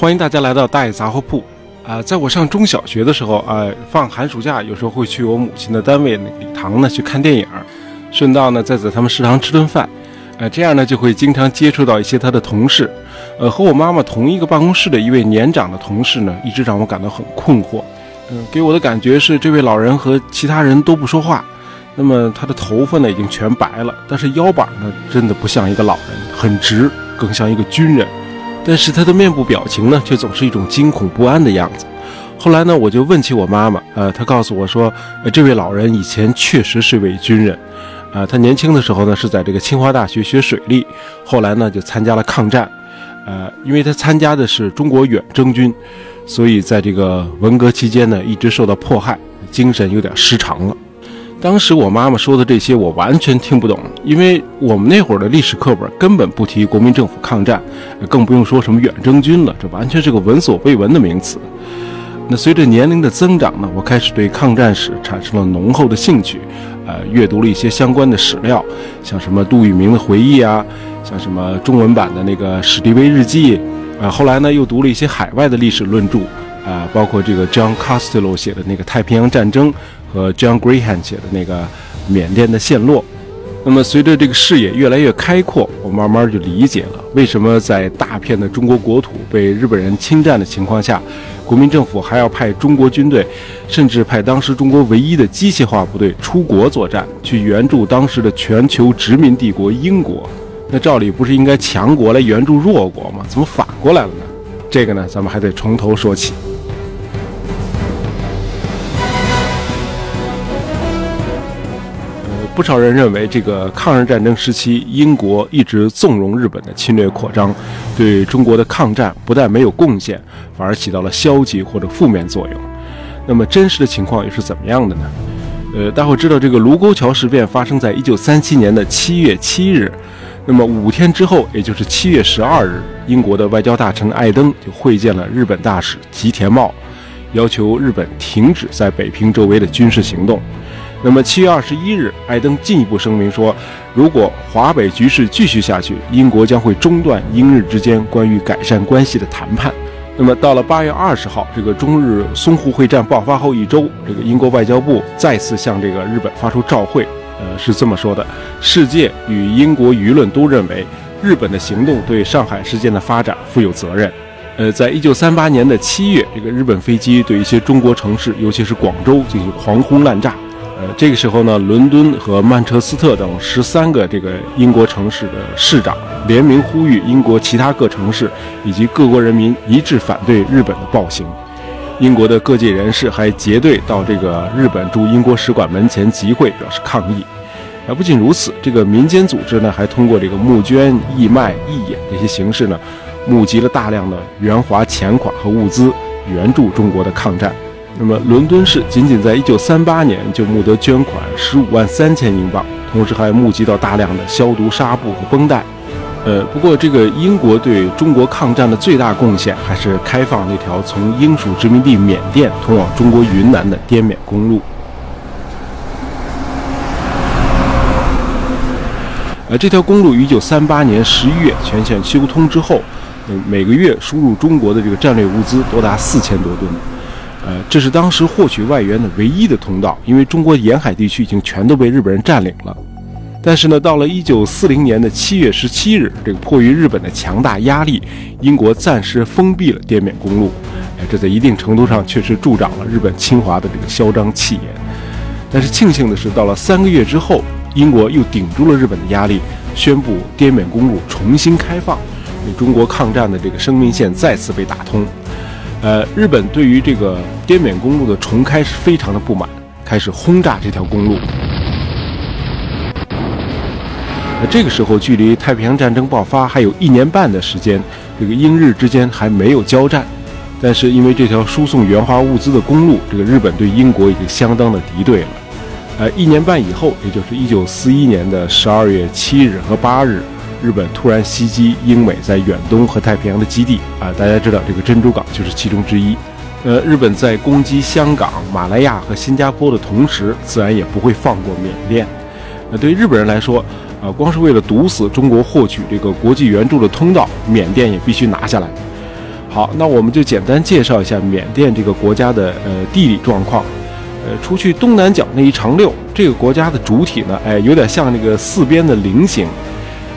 欢迎大家来到大爷杂货铺。啊，在我上中小学的时候啊，放寒暑假有时候会去我母亲的单位那个礼堂呢去看电影，顺道呢再在他们食堂吃顿饭。呃，这样呢就会经常接触到一些他的同事。呃，和我妈妈同一个办公室的一位年长的同事呢，一直让我感到很困惑。嗯，给我的感觉是这位老人和其他人都不说话。那么他的头发呢已经全白了，但是腰板呢真的不像一个老人，很直，更像一个军人。但是他的面部表情呢，却总是一种惊恐不安的样子。后来呢，我就问起我妈妈，呃，她告诉我说，呃，这位老人以前确实是位军人，啊，他年轻的时候呢是在这个清华大学学水利，后来呢就参加了抗战，呃，因为他参加的是中国远征军，所以在这个文革期间呢一直受到迫害，精神有点失常了。当时我妈妈说的这些，我完全听不懂，因为我们那会儿的历史课本根本不提国民政府抗战，更不用说什么远征军了，这完全是个闻所未闻的名词。那随着年龄的增长呢，我开始对抗战史产生了浓厚的兴趣，呃，阅读了一些相关的史料，像什么杜聿明的回忆啊，像什么中文版的那个史迪威日记，啊，后来呢又读了一些海外的历史论著，啊，包括这个 John Costello 写的那个太平洋战争。和 John Graham 写的那个缅甸的陷落，那么随着这个视野越来越开阔，我慢慢就理解了为什么在大片的中国国土被日本人侵占的情况下，国民政府还要派中国军队，甚至派当时中国唯一的机械化部队出国作战，去援助当时的全球殖民帝国英国。那照理不是应该强国来援助弱国吗？怎么反过来了呢？这个呢，咱们还得从头说起。不少人认为，这个抗日战争时期，英国一直纵容日本的侵略扩张，对中国的抗战不但没有贡献，反而起到了消极或者负面作用。那么，真实的情况又是怎么样的呢？呃，大伙知道，这个卢沟桥事变发生在一九三七年的七月七日，那么五天之后，也就是七月十二日，英国的外交大臣艾登就会见了日本大使吉田茂，要求日本停止在北平周围的军事行动。那么七月二十一日，艾登进一步声明说，如果华北局势继续下去，英国将会中断英日之间关于改善关系的谈判。那么到了八月二十号，这个中日淞沪会战爆发后一周，这个英国外交部再次向这个日本发出照会，呃，是这么说的：世界与英国舆论都认为，日本的行动对上海事件的发展负有责任。呃，在一九三八年的七月，这个日本飞机对一些中国城市，尤其是广州进行狂轰滥炸。呃，这个时候呢，伦敦和曼彻斯特等十三个这个英国城市的市长联名呼吁英国其他各城市以及各国人民一致反对日本的暴行。英国的各界人士还结队到这个日本驻英国使馆门前集会，表示抗议。啊，不仅如此，这个民间组织呢，还通过这个募捐、义卖、义演这些形式呢，募集了大量的援华钱款和物资，援助中国的抗战。那么，伦敦市仅仅在一九三八年就募得捐款十五万三千英镑，同时还募集到大量的消毒纱布和绷带。呃，不过这个英国对中国抗战的最大贡献还是开放那条从英属殖民地缅甸通往中国云南的滇缅公路。呃，这条公路于一九三八年十一月全线修通之后，呃每个月输入中国的这个战略物资多达四千多吨。呃，这是当时获取外援的唯一的通道，因为中国沿海地区已经全都被日本人占领了。但是呢，到了一九四零年的七月十七日，这个迫于日本的强大压力，英国暂时封闭了滇缅公路。哎，这在一定程度上确实助长了日本侵华的这个嚣张气焰。但是庆幸的是，到了三个月之后，英国又顶住了日本的压力，宣布滇缅公路重新开放，为中国抗战的这个生命线再次被打通。呃，日本对于这个滇缅公路的重开是非常的不满，开始轰炸这条公路。那这个时候，距离太平洋战争爆发还有一年半的时间，这个英日之间还没有交战，但是因为这条输送原华物资的公路，这个日本对英国已经相当的敌对了。呃，一年半以后，也就是一九四一年的十二月七日和八日。日本突然袭击英美在远东和太平洋的基地啊！大家知道这个珍珠港就是其中之一。呃，日本在攻击香港、马来亚和新加坡的同时，自然也不会放过缅甸。那对于日本人来说，啊，光是为了堵死中国获取这个国际援助的通道，缅甸也必须拿下来。好，那我们就简单介绍一下缅甸这个国家的呃地理状况。呃，除去东南角那一长溜，这个国家的主体呢，哎，有点像那个四边的菱形，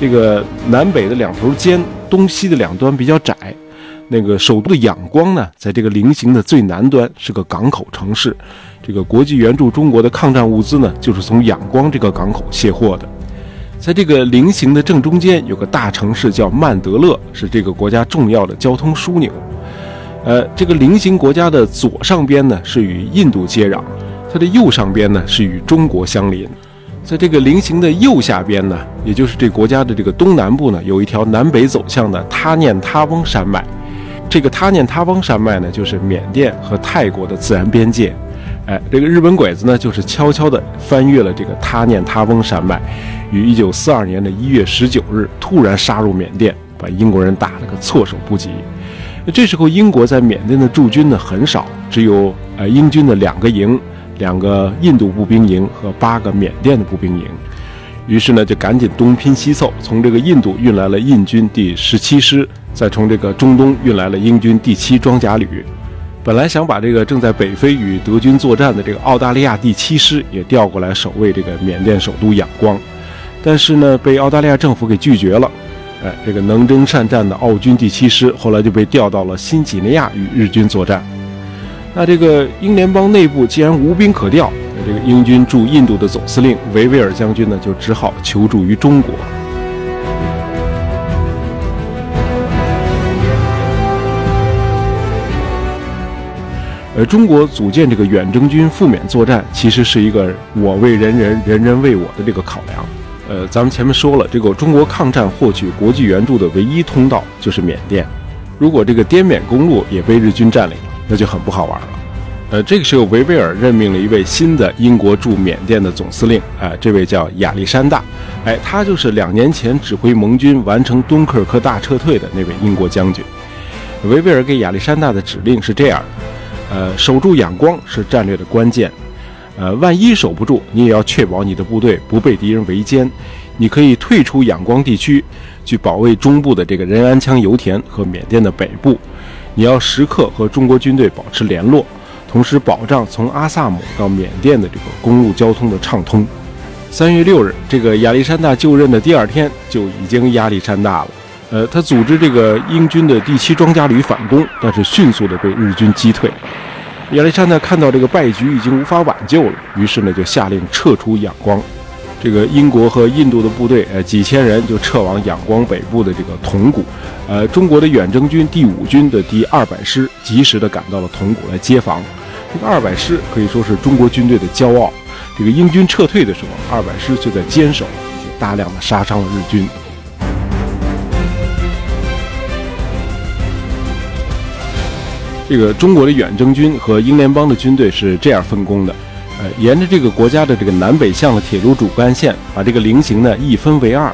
这个南北的两头尖，东西的两端比较窄。那个首都的仰光呢，在这个菱形的最南端，是个港口城市。这个国际援助中国的抗战物资呢，就是从仰光这个港口卸货的。在这个菱形的正中间，有个大城市叫曼德勒，是这个国家重要的交通枢纽。呃，这个菱形国家的左上边呢是与印度接壤，它的右上边呢是与中国相邻。在这个菱形的右下边呢，也就是这国家的这个东南部呢，有一条南北走向的他念他翁山脉。这个他念他翁山脉呢，就是缅甸和泰国的自然边界。哎，这个日本鬼子呢，就是悄悄地翻越了这个他念他翁山脉，于1942年的一月十九日突然杀入缅甸，把英国人打了个措手不及。这时候，英国在缅甸的驻军呢很少，只有呃英军的两个营、两个印度步兵营和八个缅甸的步兵营。于是呢，就赶紧东拼西凑，从这个印度运来了印军第十七师，再从这个中东运来了英军第七装甲旅。本来想把这个正在北非与德军作战的这个澳大利亚第七师也调过来守卫这个缅甸首都仰光，但是呢，被澳大利亚政府给拒绝了。哎，这个能征善战的澳军第七师后来就被调到了新几内亚与日军作战。那这个英联邦内部既然无兵可调，那这个英军驻印度的总司令维维尔将军呢，就只好求助于中国。而中国组建这个远征军赴缅作战，其实是一个我为人人，人人为我的这个考量。呃，咱们前面说了，这个中国抗战获取国际援助的唯一通道就是缅甸。如果这个滇缅公路也被日军占领，那就很不好玩了。呃，这个时候维维尔任命了一位新的英国驻缅甸的总司令，哎，这位叫亚历山大，哎，他就是两年前指挥盟军完成敦刻尔克大撤退的那位英国将军。维维尔给亚历山大的指令是这样的：呃，守住仰光是战略的关键。呃，万一守不住，你也要确保你的部队不被敌人围歼。你可以退出仰光地区，去保卫中部的这个仁安羌油田和缅甸的北部。你要时刻和中国军队保持联络，同时保障从阿萨姆到缅甸的这个公路交通的畅通。三月六日，这个亚历山大就任的第二天就已经压力山大了。呃，他组织这个英军的第七装甲旅反攻，但是迅速的被日军击退。亚历山大看到这个败局已经无法挽救了，于是呢就下令撤出仰光。这个英国和印度的部队，呃，几千人就撤往仰光北部的这个铜鼓。呃，中国的远征军第五军的第二百师及时的赶到了铜鼓来接防。这个二百师可以说是中国军队的骄傲。这个英军撤退的时候，二百师就在坚守，大量的杀伤了日军。这个中国的远征军和英联邦的军队是这样分工的，呃，沿着这个国家的这个南北向的铁路主干线，把这个菱形呢一分为二，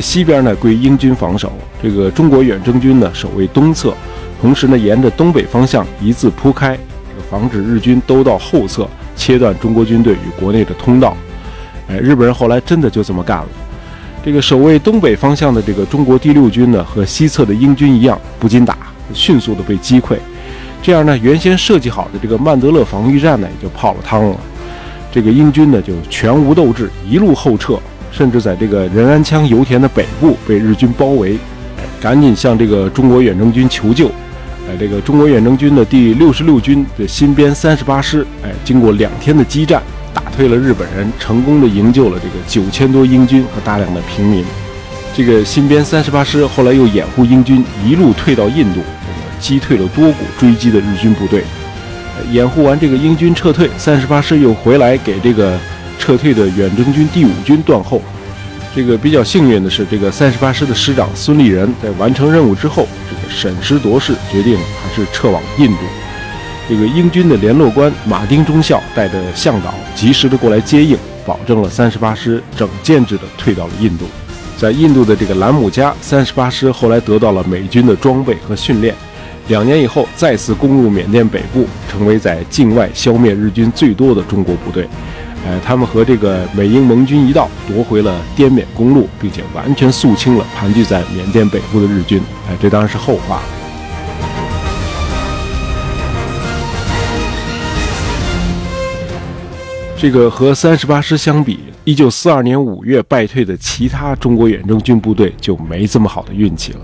西边呢归英军防守，这个中国远征军呢守卫东侧，同时呢沿着东北方向一字铺开，这个防止日军兜到后侧，切断中国军队与国内的通道。哎，日本人后来真的就这么干了。这个守卫东北方向的这个中国第六军呢，和西侧的英军一样，不禁打，迅速的被击溃。这样呢，原先设计好的这个曼德勒防御战呢，也就泡了汤了。这个英军呢，就全无斗志，一路后撤，甚至在这个仁安羌油田的北部被日军包围，赶紧向这个中国远征军求救。哎，这个中国远征军的第六十六军的新编三十八师，哎，经过两天的激战，打退了日本人，成功的营救了这个九千多英军和大量的平民。这个新编三十八师后来又掩护英军一路退到印度。击退了多股追击的日军部队，掩护完这个英军撤退，三十八师又回来给这个撤退的远征军第五军断后。这个比较幸运的是，这个三十八师的师长孙立人在完成任务之后，这个审时度势，决定还是撤往印度。这个英军的联络官马丁中校带着向导及时的过来接应，保证了三十八师整建制的退到了印度。在印度的这个兰姆加，三十八师后来得到了美军的装备和训练。两年以后再次攻入缅甸北部成为在境外消灭日军最多的中国部队。呃他们和这个美英盟军一道夺回了滇缅公路并且完全肃清了盘踞在缅甸北部的日军。呃这当然是后话这个和三十八师相比一九四二年五月败退的其他中国远征军部队就没这么好的运气了。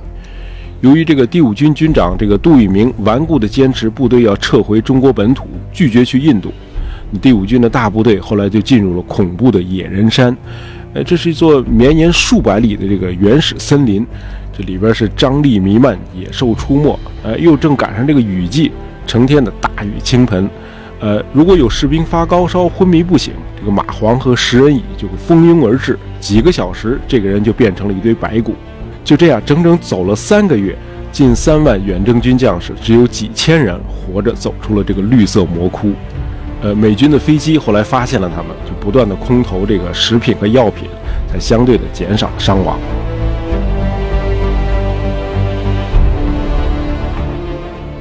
由于这个第五军军长这个杜聿明顽固地坚持部队要撤回中国本土，拒绝去印度，第五军的大部队后来就进入了恐怖的野人山。呃，这是一座绵延数百里的这个原始森林，这里边是瘴疠弥漫，野兽出没。呃，又正赶上这个雨季，成天的大雨倾盆。呃，如果有士兵发高烧、昏迷不醒，这个蚂蟥和食人蚁就会蜂拥而至，几个小时，这个人就变成了一堆白骨。就这样，整整走了三个月，近三万远征军将士，只有几千人活着走出了这个绿色魔窟。呃，美军的飞机后来发现了他们，就不断的空投这个食品和药品，才相对的减少了伤亡。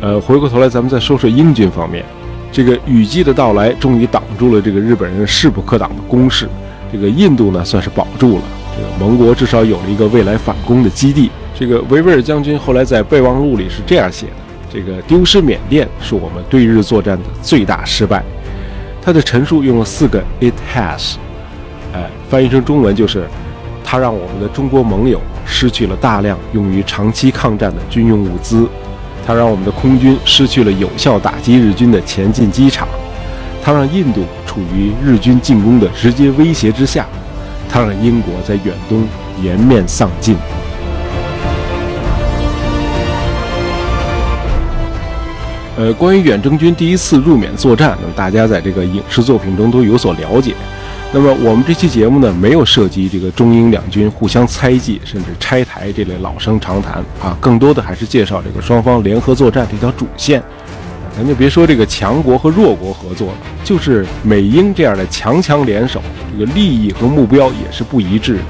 呃，回过头来，咱们再说说英军方面。这个雨季的到来，终于挡住了这个日本人势不可挡的攻势。这个印度呢，算是保住了。盟国至少有了一个未来反攻的基地。这个维维尔将军后来在备忘录里是这样写的：这个丢失缅甸是我们对日作战的最大失败。他的陈述用了四个 “it has”，哎，翻译成中文就是：他让我们的中国盟友失去了大量用于长期抗战的军用物资。他让我们的空军失去了有效打击日军的前进机场，他让印度处于日军进攻的直接威胁之下，他让英国在远东颜面丧尽。呃，关于远征军第一次入缅作战，那么大家在这个影视作品中都有所了解。那么我们这期节目呢，没有涉及这个中英两军互相猜忌，甚至拆台这类老生常谈啊，更多的还是介绍这个双方联合作战这条主线。咱就别说这个强国和弱国合作了，就是美英这样的强强联手，这个利益和目标也是不一致的。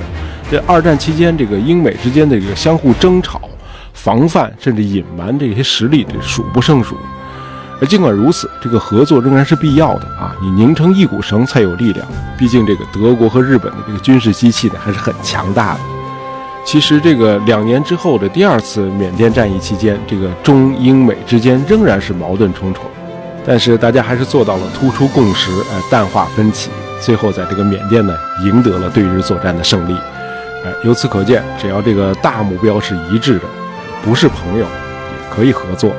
这二战期间，这个英美之间的这个相互争吵、防范甚至隐瞒这些实力，这数不胜数。而尽管如此，这个合作仍然是必要的啊！你拧成一股绳才有力量。毕竟这个德国和日本的这个军事机器呢还是很强大的。其实这个两年之后的第二次缅甸战役期间，这个中英美之间仍然是矛盾重重，但是大家还是做到了突出共识，呃，淡化分歧，最后在这个缅甸呢赢得了对日作战的胜利。哎，由此可见，只要这个大目标是一致的，不是朋友也可以合作。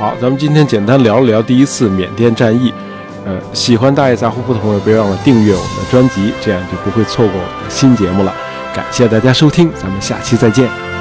好，咱们今天简单聊了聊第一次缅甸战役。呃，喜欢大爷杂货铺的朋友，别忘了订阅我们的专辑，这样就不会错过我们的新节目了。感谢大家收听，咱们下期再见。